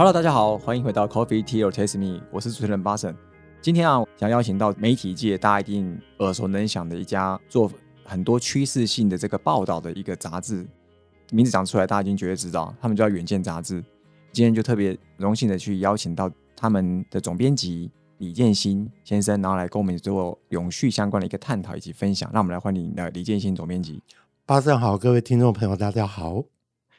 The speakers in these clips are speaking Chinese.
Hello，大家好，欢迎回到 Coffee Tea or Taste Me，我是主持人巴神。今天啊，想邀请到媒体界大家一定耳熟能详的一家做很多趋势性的这个报道的一个杂志，名字讲出来大家已经绝对知道，他们叫远见杂志。今天就特别荣幸的去邀请到他们的总编辑李建新先生，然后来跟我们做永续相关的一个探讨以及分享。让我们来欢迎呃李建新总编辑。巴神好，各位听众朋友，大家好。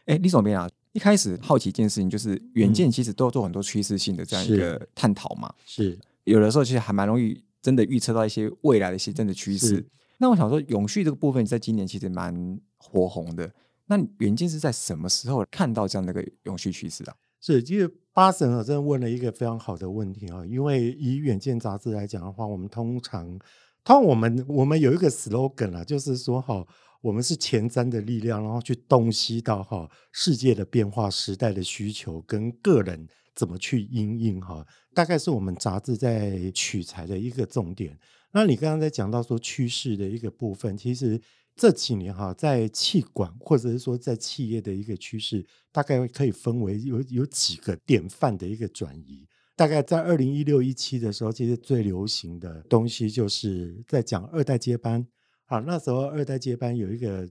哎，李总编啊，一开始好奇一件事情，就是远见其实都做很多趋势性的这样一个探讨嘛。是，有的时候其实还蛮容易真的预测到一些未来的一些真的趋势。那我想说，永续这个部分在今年其实蛮火红的。那远见是在什么时候看到这样的一个永续趋势啊？是，其实巴神啊，真的问了一个非常好的问题啊。因为以远见杂志来讲的话，我们通常，通我们我们有一个 slogan 啊，就是说哈，我们是前瞻的力量，然后去洞悉到哈世界的变化、时代的需求跟个人怎么去应应哈，大概是我们杂志在取材的一个重点。那你刚刚在讲到说趋势的一个部分，其实。这几年哈，在气管或者是说在企业的一个趋势，大概可以分为有有几个典范的一个转移。大概在二零一六一七的时候，其实最流行的东西就是在讲二代接班。啊，那时候二代接班有一个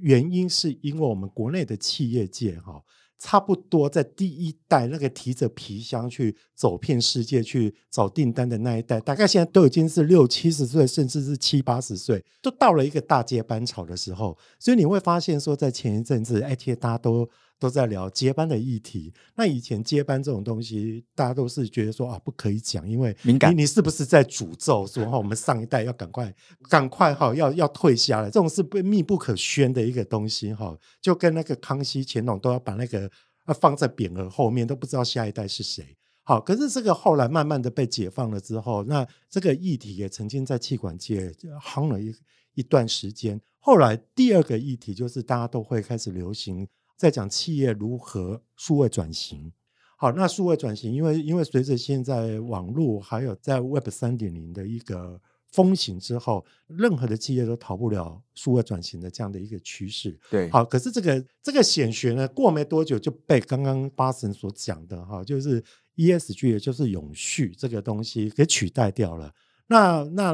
原因，是因为我们国内的企业界哈。差不多在第一代那个提着皮箱去走遍世界去找订单的那一代，大概现在都已经是六七十岁，甚至是七八十岁，都到了一个大接班潮的时候。所以你会发现说，在前一阵子，哎，其实大家都。都在聊接班的议题。那以前接班这种东西，大家都是觉得说啊，不可以讲，因为敏感。你是不是在诅咒说哈，我们上一代要赶快、赶快哈，要要退下来？这种是不密不可宣的一个东西哈，就跟那个康熙、乾隆都要把那个啊放在匾额后面，都不知道下一代是谁。好，可是这个后来慢慢的被解放了之后，那这个议题也曾经在气管界夯了一一段时间。后来第二个议题就是大家都会开始流行。在讲企业如何数位转型，好，那数位转型，因为因为随着现在网络还有在 Web 三点零的一个风行之后，任何的企业都逃不了数位转型的这样的一个趋势。对，好，可是这个这个显学呢，过没多久就被刚刚巴神所讲的哈，就是 ESG，也就是永续这个东西给取代掉了。那那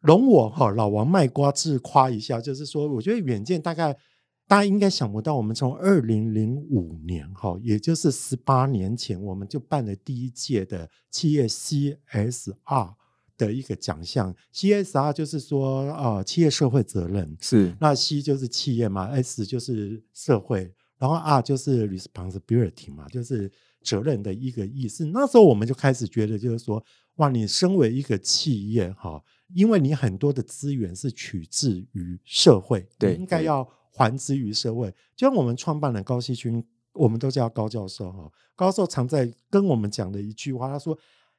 容我哈老王卖瓜自夸一下，就是说，我觉得远见大概。大家应该想不到，我们从二零零五年哈，也就是十八年前，我们就办了第一届的企业 CSR 的一个奖项。CSR 就是说啊，企业社会责任是那 C 就是企业嘛，S 就是社会，然后 R 就是 responsibility 嘛，就是责任的一个意思。那时候我们就开始觉得，就是说，哇，你身为一个企业哈，因为你很多的资源是取自于社会，对，应该要。还之于社会，就像我们创办人高希军，我们都叫高教授哈。高教授常在跟我们讲的一句话，他说：“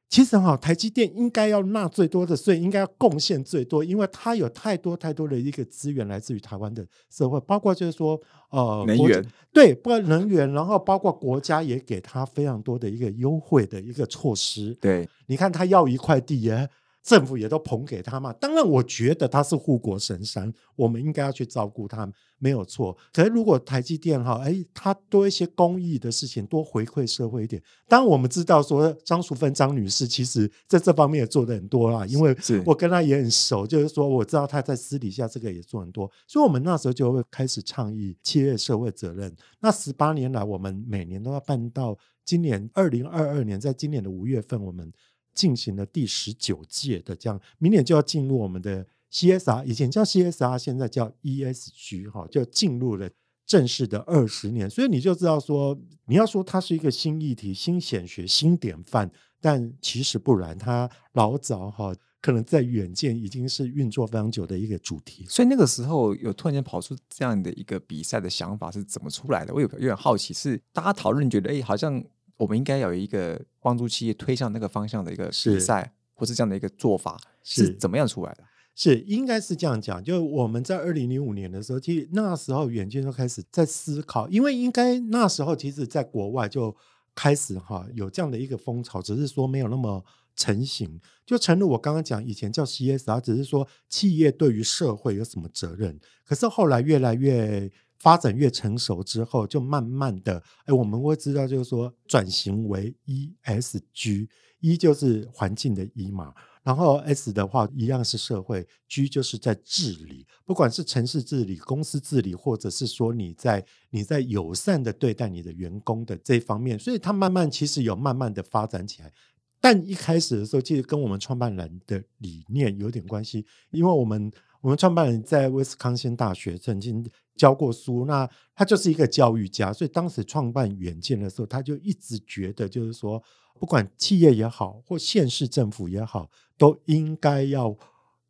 其实哈，台积电应该要纳最多的税，应该要贡献最多，因为它有太多太多的一个资源来自于台湾的社会，包括就是说呃能源，对，包括能源，然后包括国家也给他非常多的一个优惠的一个措施。对，你看他要一块地耶。”政府也都捧给他嘛，当然我觉得他是护国神山，我们应该要去照顾他，没有错。可是如果台积电哈，哎，他多一些公益的事情，多回馈社会一点。当然我们知道说张淑芬张女士其实在这方面也做的很多啦，因为我跟她也很熟，就是说我知道她在私底下这个也做很多，所以我们那时候就会开始倡议企业社会责任。那十八年来，我们每年都要办到今年二零二二年，在今年的五月份，我们。进行了第十九届的这样，明年就要进入我们的 CSR，以前叫 CSR，现在叫 ESG 哈，就进入了正式的二十年。所以你就知道说，你要说它是一个新议题、新显学、新典范，但其实不然，它老早哈，可能在远见已经是运作非常久的一个主题。所以那个时候有突然间跑出这样的一个比赛的想法是怎么出来的？我有有点好奇，是大家讨论觉得，哎，好像。我们应该有一个帮助企业推向那个方向的一个比赛，或是这样的一个做法，是怎么样出来的？是应该是这样讲，就我们在二零零五年的时候，其实那时候远见就开始在思考，因为应该那时候其实在国外就开始哈有这样的一个风潮，只是说没有那么成型。就诚如我刚刚讲，以前叫 CSR，只是说企业对于社会有什么责任，可是后来越来越发展越成熟之后，就慢慢的，哎，我们会知道，就是说转型为 ESG，E 就是环境的 E 嘛。然后 S 的话一样是社会，G 就是在治理，不管是城市治理、公司治理，或者是说你在你在友善的对待你的员工的这方面，所以它慢慢其实有慢慢的发展起来。但一开始的时候，其实跟我们创办人的理念有点关系，因为我们我们创办人在威斯康星大学曾经教过书，那他就是一个教育家，所以当时创办远见的时候，他就一直觉得就是说。不管企业也好，或县市政府也好，都应该要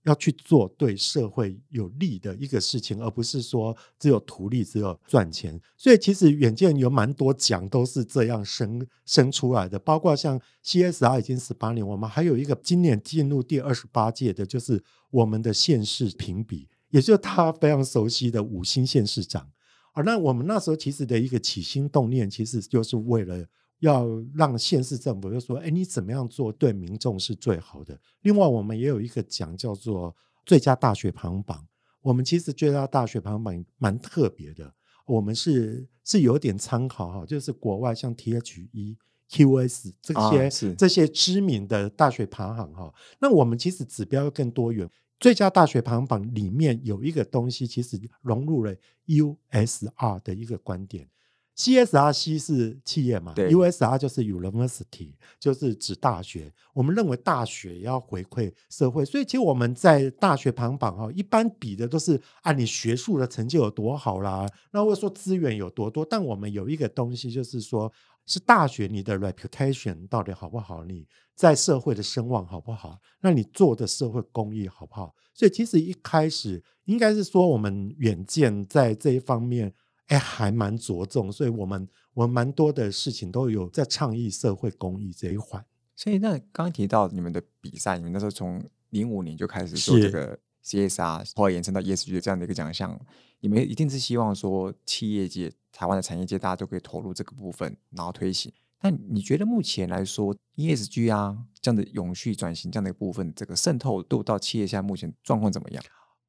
要去做对社会有利的一个事情，而不是说只有图利、只有赚钱。所以，其实远见有蛮多奖都是这样生生出来的，包括像 CSR 已经十八年，我们还有一个今年进入第二十八届的，就是我们的县市评比，也就是他非常熟悉的五星县市长。而那我们那时候其实的一个起心动念，其实就是为了。要让县市政府就说：“哎，你怎么样做对民众是最好的？”另外，我们也有一个奖叫做最佳大学排行榜。我们其实最佳大学排行榜蛮特别的，我们是是有点参考哈，就是国外像 THE、QS 这些这些知名的大学排行哈。那我们其实指标更多元，最佳大学排行榜里面有一个东西，其实融入了 USR 的一个观点。CSRC 是企业嘛？USR 就是 University，就是指大学。我们认为大学要回馈社会，所以其实我们在大学排行榜哈，一般比的都是啊你学术的成就有多好啦，那或者说资源有多多。但我们有一个东西，就是说是大学你的 reputation 到底好不好？你在社会的声望好不好？那你做的社会公益好不好？所以其实一开始应该是说，我们远见在这一方面。哎，还蛮着重，所以我们我们蛮多的事情都有在倡议社会公益这一环。所以那刚刚提到你们的比赛，你们那时候从零五年就开始做这个 CSR，后来延伸到 ESG 的这样的一个奖项，你们一定是希望说企业界、台湾的产业界大家都可以投入这个部分，然后推行。那你觉得目前来说 ESG 啊这样的永续转型这样的一个部分，这个渗透度到企业现在目前状况怎么样？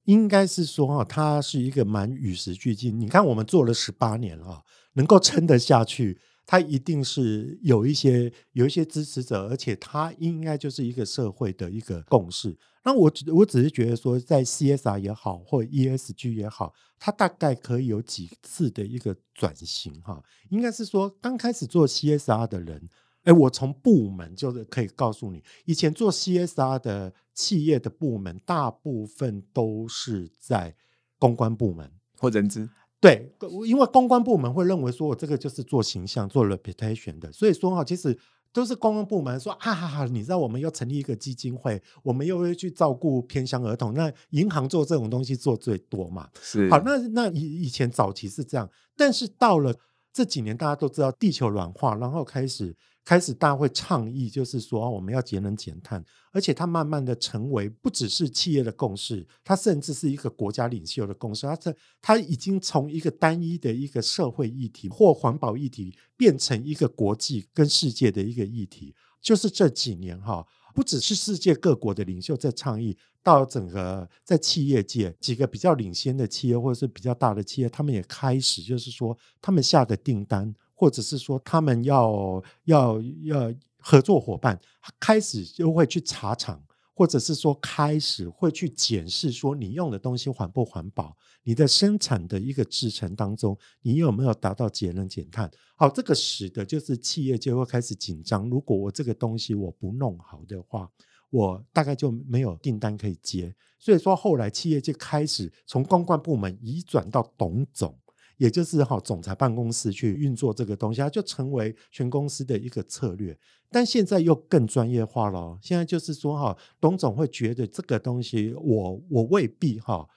应该是说哈，它是一个蛮与时俱进。你看，我们做了十八年了，能够撑得下去，它一定是有一些有一些支持者，而且它应该就是一个社会的一个共识。那我我只是觉得说，在 CSR 也好，或 ESG 也好，它大概可以有几次的一个转型哈。应该是说，刚开始做 CSR 的人。哎，我从部门就是可以告诉你，以前做 CSR 的企业的部门，大部分都是在公关部门或人资。对，因为公关部门会认为说我这个就是做形象、做 reputation 的，所以说哈，其实都是公关部门说，啊哈哈，你知道我们要成立一个基金会，我们又会去照顾偏乡儿童，那银行做这种东西做最多嘛。是，好，那那以以前早期是这样，但是到了这几年，大家都知道地球软化，然后开始。开始大家会倡议，就是说我们要节能减碳，而且它慢慢的成为不只是企业的共识，它甚至是一个国家领袖的共识。它这它已经从一个单一的一个社会议题或环保议题，变成一个国际跟世界的一个议题。就是这几年哈，不只是世界各国的领袖在倡议，到整个在企业界几个比较领先的企业或者是比较大的企业，他们也开始就是说他们下的订单。或者是说，他们要要要合作伙伴开始就会去查厂，或者是说开始会去检视，说你用的东西环不环保，你的生产的一个制程当中，你有没有达到节能减碳？好，这个使得就是企业就会开始紧张。如果我这个东西我不弄好的话，我大概就没有订单可以接。所以说，后来企业就开始从公关部门移转到董总。也就是哈，总裁办公室去运作这个东西，它就成为全公司的一个策略。但现在又更专业化了。现在就是说哈，董总会觉得这个东西，我我未必哈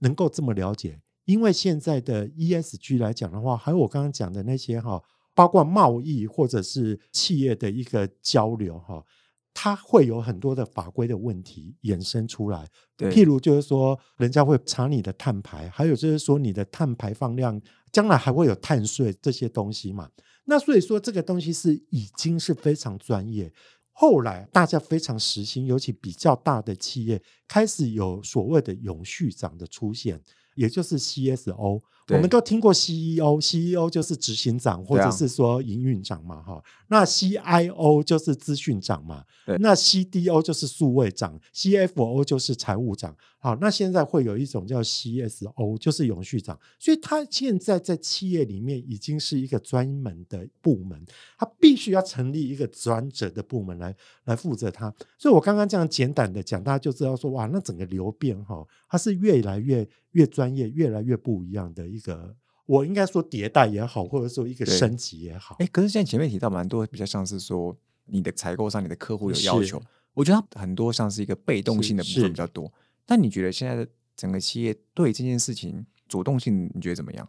能够这么了解，因为现在的 ESG 来讲的话，还有我刚刚讲的那些哈，包括贸易或者是企业的一个交流哈。它会有很多的法规的问题衍生出来，譬如就是说，人家会查你的碳排，还有就是说你的碳排放量，将来还会有碳税这些东西嘛？那所以说这个东西是已经是非常专业。后来大家非常实心，尤其比较大的企业开始有所谓的永续长的出现。也就是 CSO。对我们都听过 CEO，CEO 就是执行长或者是说营运长嘛，哈。那 CIO 就是资讯长嘛对，那 CDO 就是数位长，CFO 就是财务长。好，那现在会有一种叫 CSO，就是永续长，所以他现在在企业里面已经是一个专门的部门，他必须要成立一个专责的部门来来负责他。所以我刚刚这样简短的讲，大家就知道说，哇，那整个流变哈，它是越来越越专业，越来越不一样的一个，我应该说迭代也好，或者说一个升级也好哎，。可是现在前面提到蛮多，比较像是说你的采购上，你的客户有要求，我觉得它很多像是一个被动性的部分比较多。但你觉得现在的整个企业对这件事情主动性，你觉得怎么样？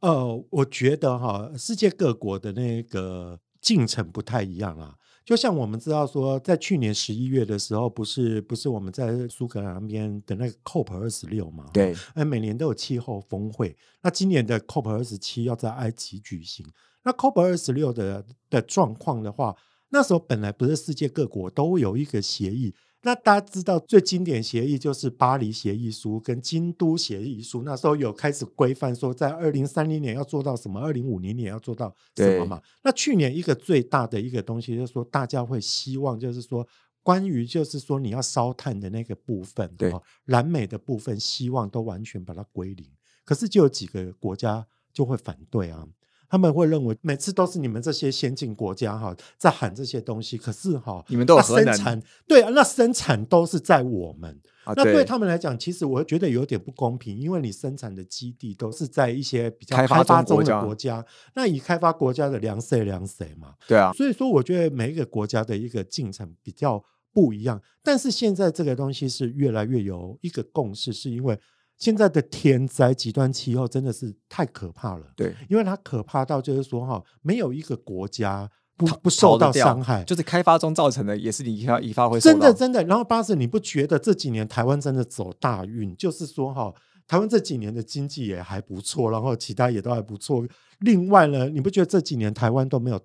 呃，我觉得哈，世界各国的那个进程不太一样啊。就像我们知道说，在去年十一月的时候，不是不是我们在苏格兰那边的那个 COP 二十六嘛？对，哎，每年都有气候峰会。那今年的 COP 二十七要在埃及举行。那 COP 二十六的的状况的话，那时候本来不是世界各国都有一个协议。那大家知道最经典协议就是巴黎协议书跟京都协议书，那时候有开始规范说，在二零三零年要做到什么，二零五零年要做到什么嘛。那去年一个最大的一个东西就是说，大家会希望就是说。关于就是说你要烧炭的那个部分，对哦，燃煤的部分，希望都完全把它归零。可是就有几个国家就会反对啊，他们会认为每次都是你们这些先进国家哈在喊这些东西，可是哈你们都有那生产对啊，那生产都是在我们。啊，那对他们来讲，其实我会觉得有点不公平，因为你生产的基地都是在一些比较开发发中中国家的国家，那以开发国家的粮谁粮谁嘛，对啊，所以说，我觉得每一个国家的一个进程比较不一样，但是现在这个东西是越来越有一个共识，是因为现在的天灾、极端气候真的是太可怕了，对，因为它可怕到就是说哈，没有一个国家不不受到伤害，就是开发中造成的，也是你一发一发会真的真的。然后巴士，你不觉得这几年台湾真的走大运？就是说哈，台湾这几年的经济也还不错，然后其他也都还不错。另外呢，你不觉得这几年台湾都没有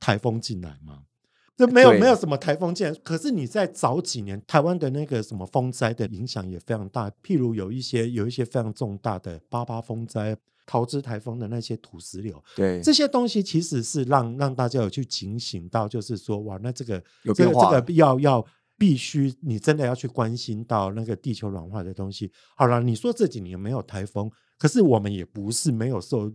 台风进来吗？这没有对没有什么台风进来，可是你在早几年，台湾的那个什么风灾的影响也非常大，譬如有一些有一些非常重大的八八风灾、桃枝台风的那些土石流，对这些东西其实是让让大家有去警醒到，就是说哇，那这个有这个变化了这个要要必须你真的要去关心到那个地球暖化的东西。好了，你说这几年没有台风，可是我们也不是没有受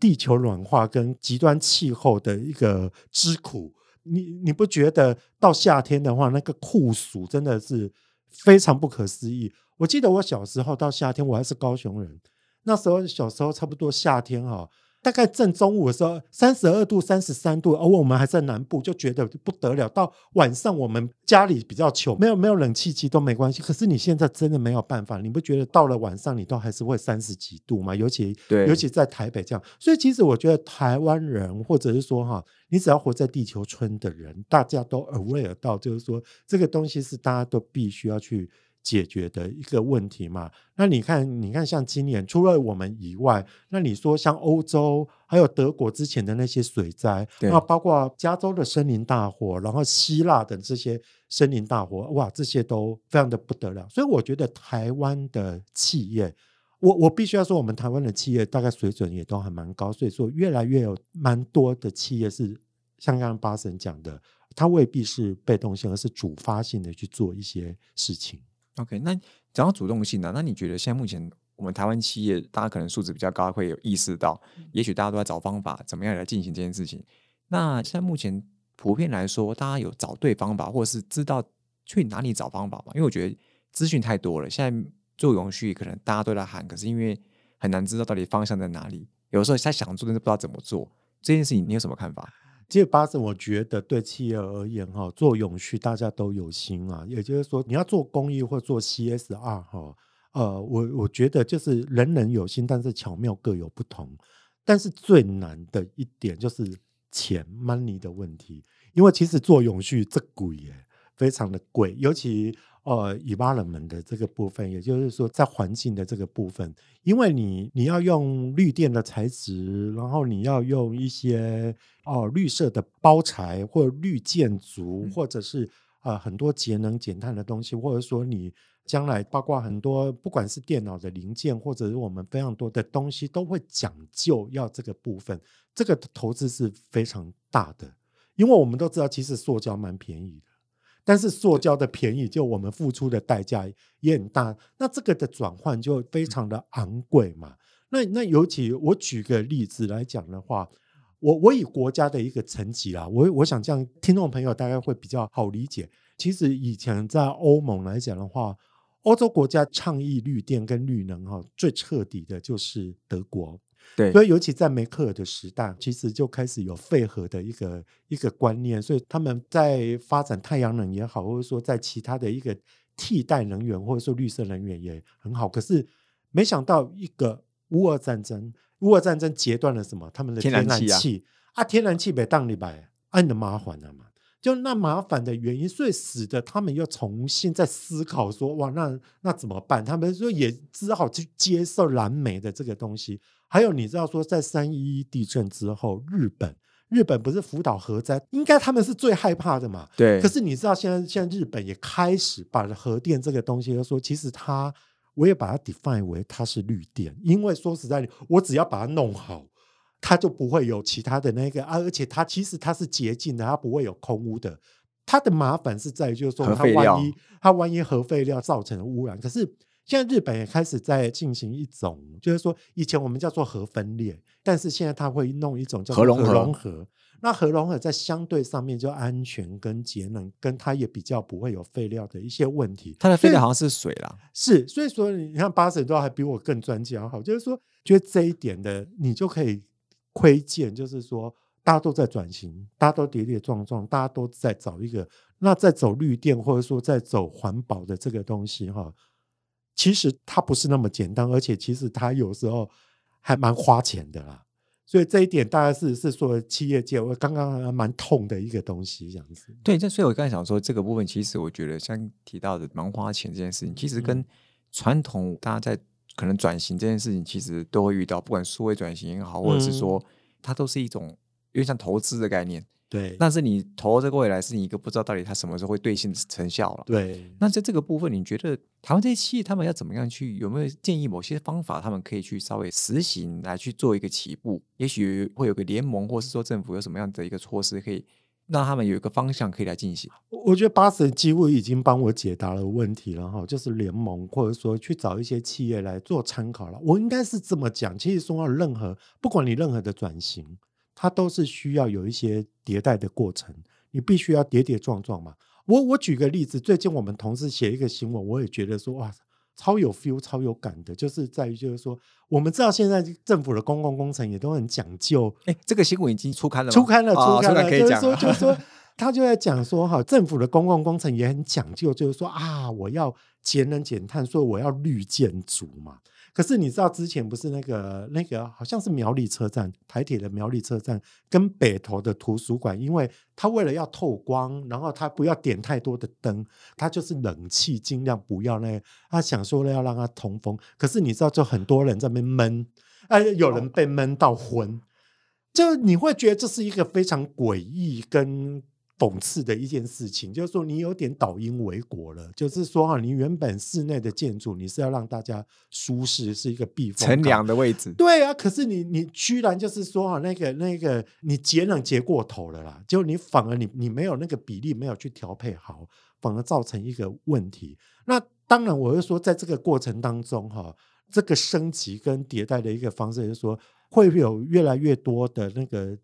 地球暖化跟极端气候的一个之苦。你你不觉得到夏天的话，那个酷暑真的是非常不可思议？我记得我小时候到夏天，我还是高雄人，那时候小时候差不多夏天哈、大概正中午的时候，三十二度、三十三度，而、我们还在南部，就觉得不得了。到晚上，我们家里比较穷，没有没有冷气机都没关系。可是你现在真的没有办法，你不觉得到了晚上，你都还是会三十几度吗？尤其对尤其在台北这样。所以其实我觉得台湾人，或者是说哈，你只要活在地球村的人，大家都 aware 到，就是说这个东西是大家都必须要去。解决的一个问题嘛。那你看，你看，像今年除了我们以外，那你说像欧洲还有德国之前的那些水灾，那包括加州的森林大火，然后希腊的这些森林大火，哇，这些都非常的不得了。所以我觉得台湾的企业。我我必须要说，我们台湾的企业大概水准也都还蛮高，所以说越来越有蛮多的企业是像刚刚巴神讲的，它未必是被动性，而是主发性的去做一些事情。OK，那讲到主动性呢、那你觉得现在目前我们台湾企业，大家可能素质比较高，会有意识到，也许大家都在找方法，怎么样来进行这件事情。那现在目前普遍来说，大家有找对方法，或者是知道去哪里找方法吗？因为我觉得资讯太多了，现在做永续可能大家都在喊，可是因为很难知道到底方向在哪里，有时候他想做，但是不知道怎么做。这件事情你有什么看法？这八字，我觉得对企业而言，哈，做永续大家都有心啊。也就是说，你要做公益或做 CSR，哈，呃，我我觉得就是人人有心，但是巧妙各有不同。但是最难的一点就是钱 money 的问题，因为其实做永续这贵耶，非常的贵，尤其呃以巴人们的这个部分，也就是说在环境的这个部分，因为你你要用绿电的材质，然后你要用一些哦绿色的包材或绿建筑，嗯或者是呃很多节能减碳的东西，或者说你将来包括很多不管是电脑的零件，或者是我们非常多的东西，都会讲究要这个部分，这个投资是非常大的。因为我们都知道，其实塑胶蛮便宜的，但是塑胶的便宜，就我们付出的代价也很大。那这个的转换就非常的昂贵嘛。那那尤其我举个例子来讲的话，我我以国家的一个层级啦，我我想这样听众朋友大概会比较好理解。其实以前在欧盟来讲的话，欧洲国家倡议绿电跟绿能哈，最彻底的就是德国。对，所以尤其在梅克尔的时代，其实就开始有废核的一个一个观念，所以他们在发展太阳能也好，或者说在其他的一个替代能源或者说绿色能源也很好。可是没想到一个乌俄战争，乌俄战争截断了什么？他们的天然气啊，天然气被当里摆，按的麻烦了嘛。就那麻烦的原因，所以使得他们又重新在思考说：哇，那那怎么办？他们说也只好去接受蓝莓的这个东西。还有，你知道说，在三一一地震之后，日本日本不是福岛核灾，应该他们是最害怕的嘛？对。可是你知道，现在现在日本也开始把核电这个东西，说其实它，我也把它 define 为它是绿电，因为说实在的，我只要把它弄好。它就不会有其他的那个啊，而且它其实它是洁净的，它不会有空污的。它的麻烦是在于，就是说，它万一它万一核废料造成污染，可是现在日本也开始在进行一种，就是说，以前我们叫做核分裂，但是现在它会弄一种叫核融合。那核融合在相对上面就安全跟节能，跟它也比较不会有废料的一些问题。它的废料好像是水啦，是，所以说你看八神都还比我更专家好，就是说，觉得这一点的你就可以。窥见就是说，大家都在转型，大家都跌跌撞撞，大家都在找一个，那在走绿电或者说在走环保的这个东西哈，其实它不是那么简单，而且其实它有时候还蛮花钱的啦。所以这一点大概是是说企业界我刚刚还蛮痛的一个东西，这样子。对，这所以我刚才想说这个部分，其实我觉得像提到的蛮花钱这件事情，其实跟传统大家在。可能转型这件事情，其实都会遇到，不管数位转型也好，或者是说它都是一种因为像投资的概念。对，但是你投这个未来是你一个不知道到底它什么时候会兑现成效了。对，那在这个部分，你觉得台湾这些企业他们要怎么样去？有没有建议某些方法，他们可以去稍微实行来去做一个起步？也许会有个联盟，或是说政府有什么样的一个措施可以？让他们有一个方向可以来进行。我觉得八神几乎已经帮我解答了问题了哈，就是联盟或者说去找一些企业来做参考了。我应该是这么讲，其实说到任何，不管你任何的转型，它都是需要有一些迭代的过程，你必须要跌跌撞撞嘛。我我举个例子，最近我们同事写一个新闻，我也觉得说哇。超有 feel、超有感的，就是在于，就是说，我们知道现在政府的公共工程也都很讲究。哎，这个新闻已经出刊了，出刊了，出刊了，就是说，就是说，他就在讲说，哈，政府的公共工程也很讲究，就是说啊，我要节能减碳，所以我要绿建筑嘛。可是你知道之前不是那个那个好像是苗栗车站台铁的苗栗车站跟北投的图书馆，因为它为了要透光，然后它不要点太多的灯，它就是冷气尽量不要那，他想说了要让它通风。可是你知道，就很多人在那边闷，哎，有人被闷到昏，就你会觉得这是一个非常诡异跟。讽刺的一件事情，就是说你有点倒因为果了。就是说啊，你原本室内的建筑你是要让大家舒适，是一个避风、乘凉的位置。对啊，可是你你居然就是说啊，那个那个你节能节过头了啦，就你反而你你没有那个比例没有去调配好，反而造成一个问题。那当然，我是说在这个过程当中哈，这个升级跟迭代的一个方式，就是说会有越来越多的那个。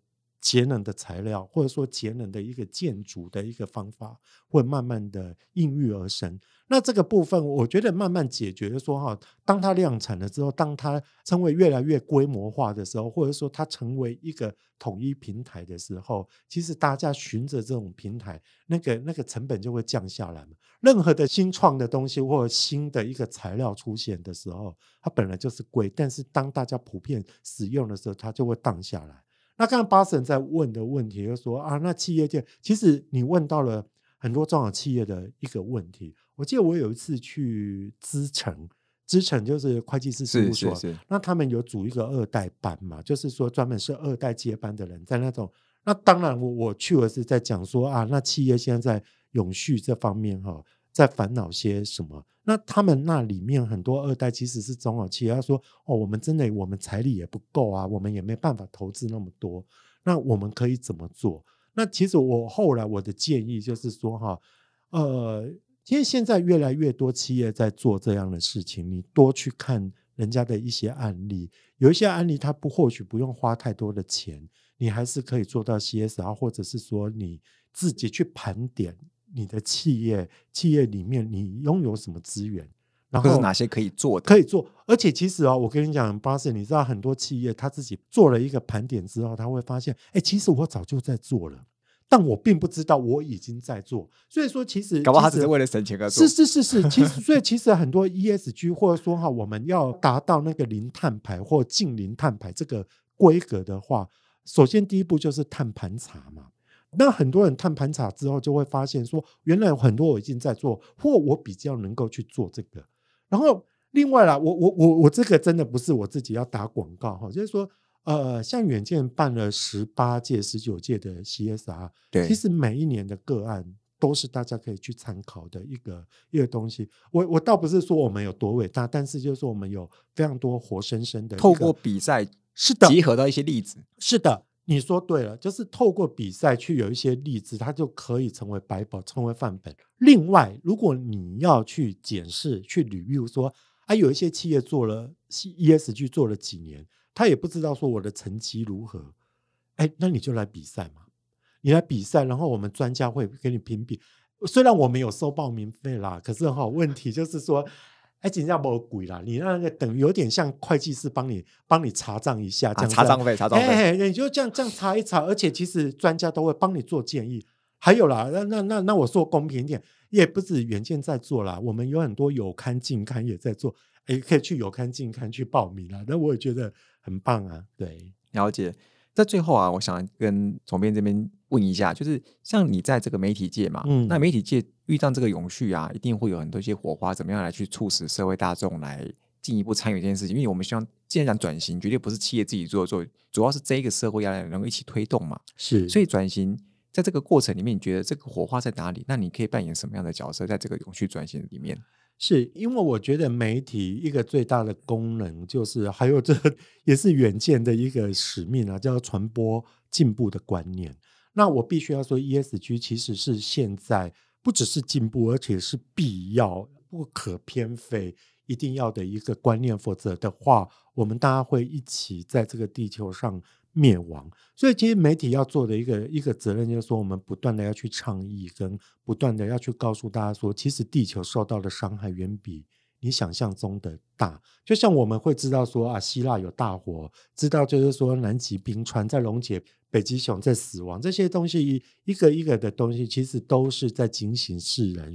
节能的材料，或者说节能的一个建筑的一个方法，会慢慢的应运而生。那这个部分，我觉得慢慢解决，说哈，当它量产了之后，当它成为越来越规模化的时候，或者说它成为一个统一平台的时候，其实大家循着这种平台，那个那个成本就会降下来嘛。任何的新创的东西或新的一个材料出现的时候，它本来就是贵，但是当大家普遍使用的时候，它就会荡下来。那刚刚巴神在问的问题，就说啊，那企业界其实你问到了很多中小企业的一个问题。我记得我有一次去资诚，资诚就是会计师事务所，那他们有组一个二代班嘛，就是说专门是二代接班的人，在那种。那当然，我我去的是在讲说啊，那企业现在在永续这方面哈，在烦恼些什么。那他们那里面很多二代其实是中小企业，他说：“哦，我们真的我们财力也不够啊，我们也没办法投资那么多。那我们可以怎么做？”那其实我后来我的建议就是说，哈，呃，因为现在越来越多企业在做这样的事情，你多去看人家的一些案例，有一些案例它不或许不用花太多的钱，你还是可以做到 CSR，或者是说你自己去盘点。你的企业企业里面，你拥有什么资源？然后哪些可以做的？可以做。而且其实啊，我跟你讲，巴士，你知道很多企业他自己做了一个盘点之后，他会发现，哎，其实我早就在做了，但我并不知道我已经在做。所以说，其实搞不好他只是为了省钱而做。是是是是，其实所以其实很多 ESG 或者说哈，我们要达到那个零碳排或近零碳排这个规格的话，首先第一步就是碳盘查嘛。那很多人碳盘查之后，就会发现说，原来很多我已经在做，或我比较能够去做这个。然后另外啦，我我我我这个真的不是我自己要打广告哈，就是说，呃，像远见办了十八届、十九届的 CSR，对，其实每一年的个案都是大家可以去参考的一个一个东西。我我倒不是说我们有多伟大，但是就是说我们有非常多活生生的透过比赛是的，集合到一些例子，是的。你说对了，就是透过比赛去有一些例子，它就可以成为百宝，成为范本。另外，如果你要去检视、去捋，比如说，啊，有一些企业做了 ESG 做了几年，他也不知道说我的成绩如何，哎，那你就来比赛嘛，你来比赛，然后我们专家会给你评比。虽然我们有收报名费啦，可是哈，问题就是说。哎，人家没鬼啦！你那个等有点像会计师帮你帮你查账一下，这样查账费，查账费。哎，你就这样这样查一查，而且其实专家都会帮你做建议。还有啦，那那那那我说公平一点，也不止原件在做啦，我们有很多有刊近刊也在做，哎，可以去有刊近刊去报名啦。那我也觉得很棒啊。对，了解。在最后啊，我想跟总编这边问一下，就是像你在这个媒体界嘛，嗯，那媒体界遇到这个永续啊，一定会有很多一些火花，怎么样来去促使社会大众来进一步参与这件事情？因为我们希望，既然讲转型，绝对不是企业自己做做，主要是这一个社会要来能够一起推动嘛。是，所以转型在这个过程里面，你觉得这个火花在哪里？那你可以扮演什么样的角色在这个永续转型里面？是因为我觉得媒体一个最大的功能，就是还有这 也是远见的一个使命啊，叫传播进步的观念。那我必须要说，ESG 其实是现在不只是进步，而且是必要、不可偏废、一定要的一个观念。否则的话，我们大家会一起在这个地球上。灭亡，所以其实媒体要做的一个一个责任，就是说我们不断的要去倡议，跟不断的要去告诉大家说，其实地球受到的伤害远比你想象中的大。就像我们会知道说啊，希腊有大火，知道就是说南极冰川在溶解，北极熊在死亡，这些东西一个一个的东西，其实都是在警醒世人。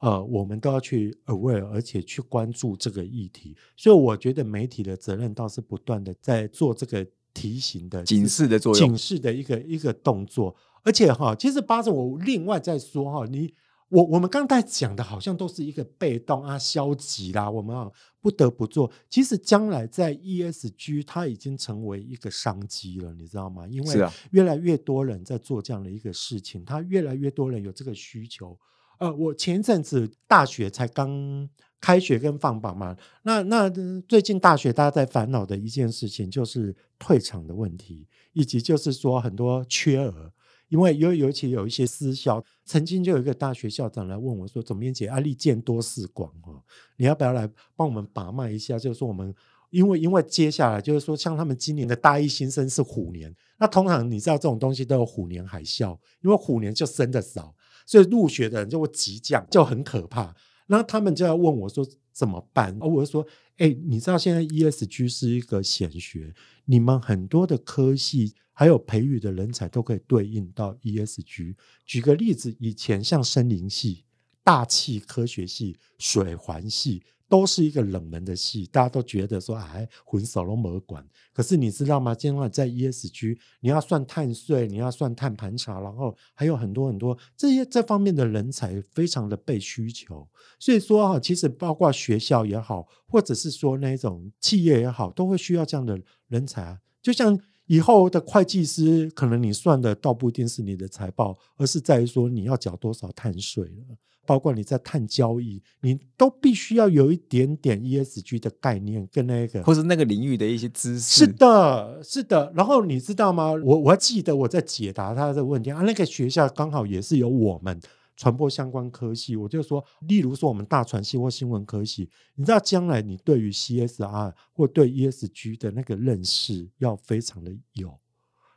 呃，我们都要去 aware，而且去关注这个议题。所以我觉得媒体的责任倒是不断的在做这个。提醒的警示的作用，警示的一个一个动作，而且哈，其实八成我另外再说哈，你我我们刚才讲的好像都是一个被动啊、消极啦，我们啊不得不做。其实将来在 ESG 它已经成为一个商机了，你知道吗？因为越来越多人在做这样的一个事情，他越来越多人有这个需求。呃，我前一阵子大学才刚。开学跟放榜嘛，那那最近大学大家在烦恼的一件事情就是退场的问题，以及就是说很多缺额，因为尤尤其有一些私校，曾经就有一个大学校长来问我说：“总编辑，阿力见多识广哦，你要不要来帮我们把脉一下？就是说我们因为因为接下来就是说像他们今年的大一新生是虎年，那通常你知道这种东西都有虎年海啸，因为虎年就生的少，所以入学的人就会急降，就很可怕。”那他们就要问我说怎么办？而我说，哎，你知道现在 ESG 是一个显学，你们很多的科系还有培育的人才都可以对应到 ESG。举个例子，以前像森林系、大气科学系、水环系。都是一个冷门的戏，大家都觉得说哎，混手都没管。可是你知道吗？今晚在 ESG，你要算碳税，你要算碳盘查，然后还有很多很多这些这方面的人才非常的被需求。所以说哈，其实包括学校也好，或者是说那种企业也好，都会需要这样的人才啊。就像以后的会计师，可能你算的倒不一定是你的财报，而是在于说你要缴多少碳税了。包括你在碳交易，你都必须要有一点点 ESG 的概念跟那个，或是那个领域的一些知识。是的，是的。然后你知道吗？我我还记得我在解答他的问题啊，那个学校刚好也是有我们传播相关科系，我就说，例如说我们大传系或新闻科系，你知道将来你对于 CSR 或对 ESG 的那个认识要非常的有。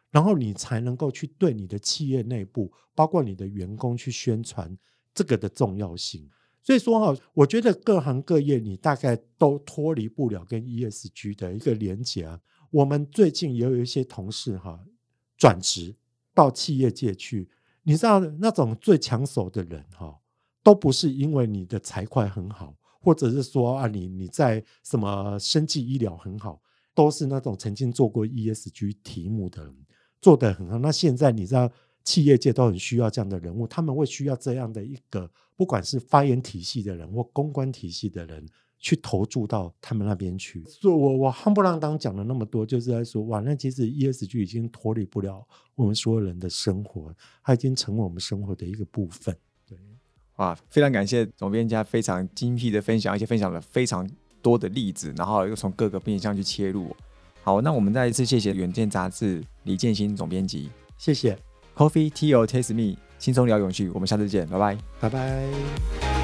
然后你才能够去对你的企业内部，包括你的员工去宣传这个的重要性。所以说哈，我觉得各行各业你大概都脱离不了跟 ESG 的一个连结啊。我们最近也有一些同事哈转职到企业界去，你知道那种最抢手的人哈，都不是因为你的财会很好，或者是说啊你你在什么生计医疗很好，都是那种曾经做过 ESG 题目的人。做得很好，那现在你知道企业界都很需要这样的人物，他们会需要这样的一个，不管是发言体系的人或公关体系的人，去投注到他们那边去。所以我我夯不啷当讲了那么多，就是在说，哇，那其实 ESG 已经脱离不了我们所有人的生活，它已经成为我们生活的一个部分。对，哇，非常感谢总编家非常精辟的分享，而且分享了非常多的例子，然后又从各个面向去切入。好，那我们再一次谢谢《远见》杂志李建新总编辑，谢谢 Coffee Tea or Taste Me，轻松聊永续，我们下次见，拜拜，拜拜。